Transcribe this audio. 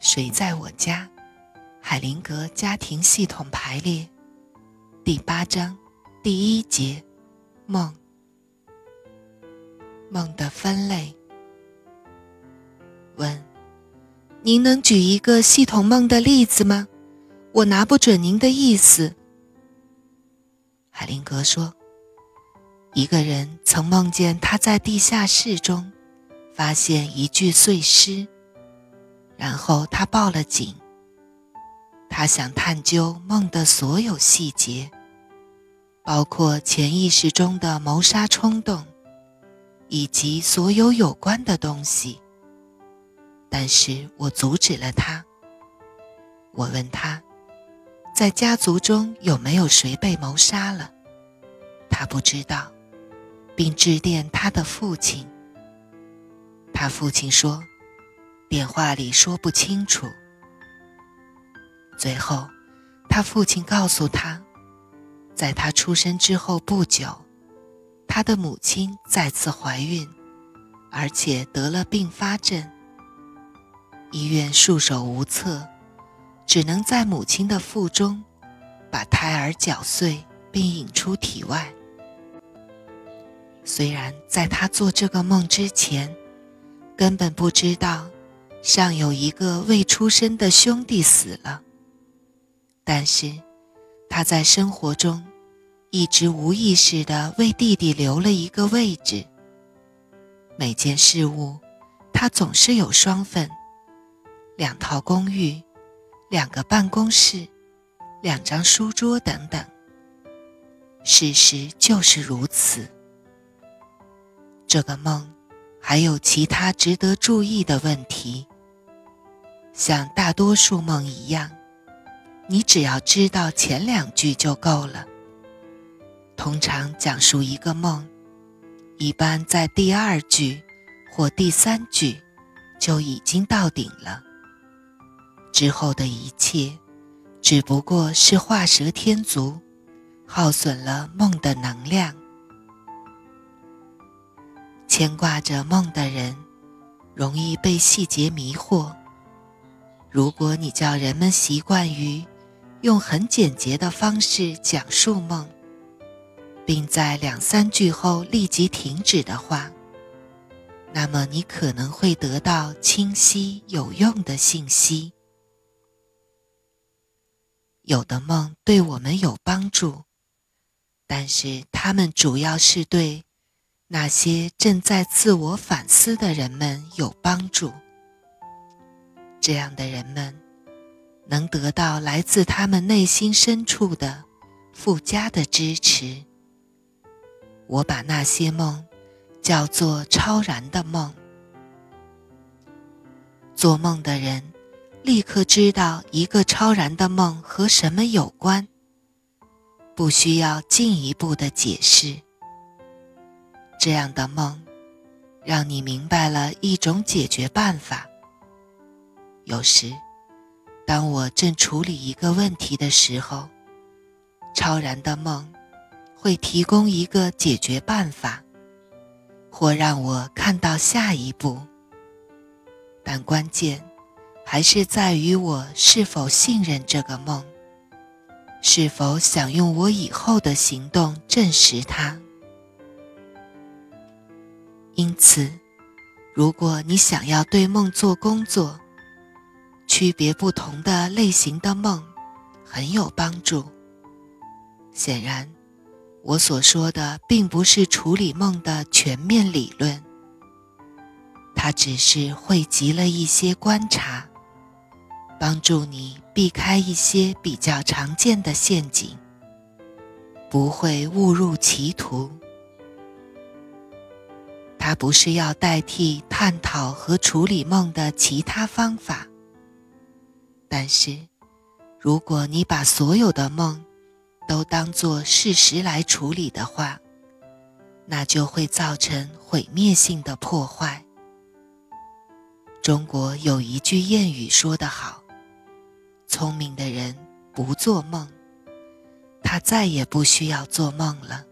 谁在我家？海灵格家庭系统排列，第八章，第一节，梦。梦的分类。问：您能举一个系统梦的例子吗？我拿不准您的意思。海灵格说：一个人曾梦见他在地下室中发现一具碎尸。然后他报了警。他想探究梦的所有细节，包括潜意识中的谋杀冲动，以及所有有关的东西。但是我阻止了他。我问他，在家族中有没有谁被谋杀了？他不知道，并致电他的父亲。他父亲说。电话里说不清楚。最后，他父亲告诉他，在他出生之后不久，他的母亲再次怀孕，而且得了并发症。医院束手无策，只能在母亲的腹中把胎儿搅碎并引出体外。虽然在他做这个梦之前，根本不知道。尚有一个未出生的兄弟死了，但是他在生活中一直无意识地为弟弟留了一个位置。每件事物，他总是有双份：两套公寓、两个办公室、两张书桌等等。事实就是如此。这个梦还有其他值得注意的问题。像大多数梦一样，你只要知道前两句就够了。通常讲述一个梦，一般在第二句或第三句就已经到顶了。之后的一切，只不过是画蛇添足，耗损了梦的能量。牵挂着梦的人，容易被细节迷惑。如果你叫人们习惯于用很简洁的方式讲述梦，并在两三句后立即停止的话，那么你可能会得到清晰有用的信息。有的梦对我们有帮助，但是它们主要是对那些正在自我反思的人们有帮助。这样的人们能得到来自他们内心深处的附加的支持。我把那些梦叫做超然的梦。做梦的人立刻知道一个超然的梦和什么有关，不需要进一步的解释。这样的梦让你明白了一种解决办法。有时，当我正处理一个问题的时候，超然的梦会提供一个解决办法，或让我看到下一步。但关键还是在于我是否信任这个梦，是否想用我以后的行动证实它。因此，如果你想要对梦做工作，区别不同的类型的梦很有帮助。显然，我所说的并不是处理梦的全面理论，它只是汇集了一些观察，帮助你避开一些比较常见的陷阱，不会误入歧途。它不是要代替探讨和处理梦的其他方法。但是，如果你把所有的梦都当作事实来处理的话，那就会造成毁灭性的破坏。中国有一句谚语说得好：“聪明的人不做梦，他再也不需要做梦了。”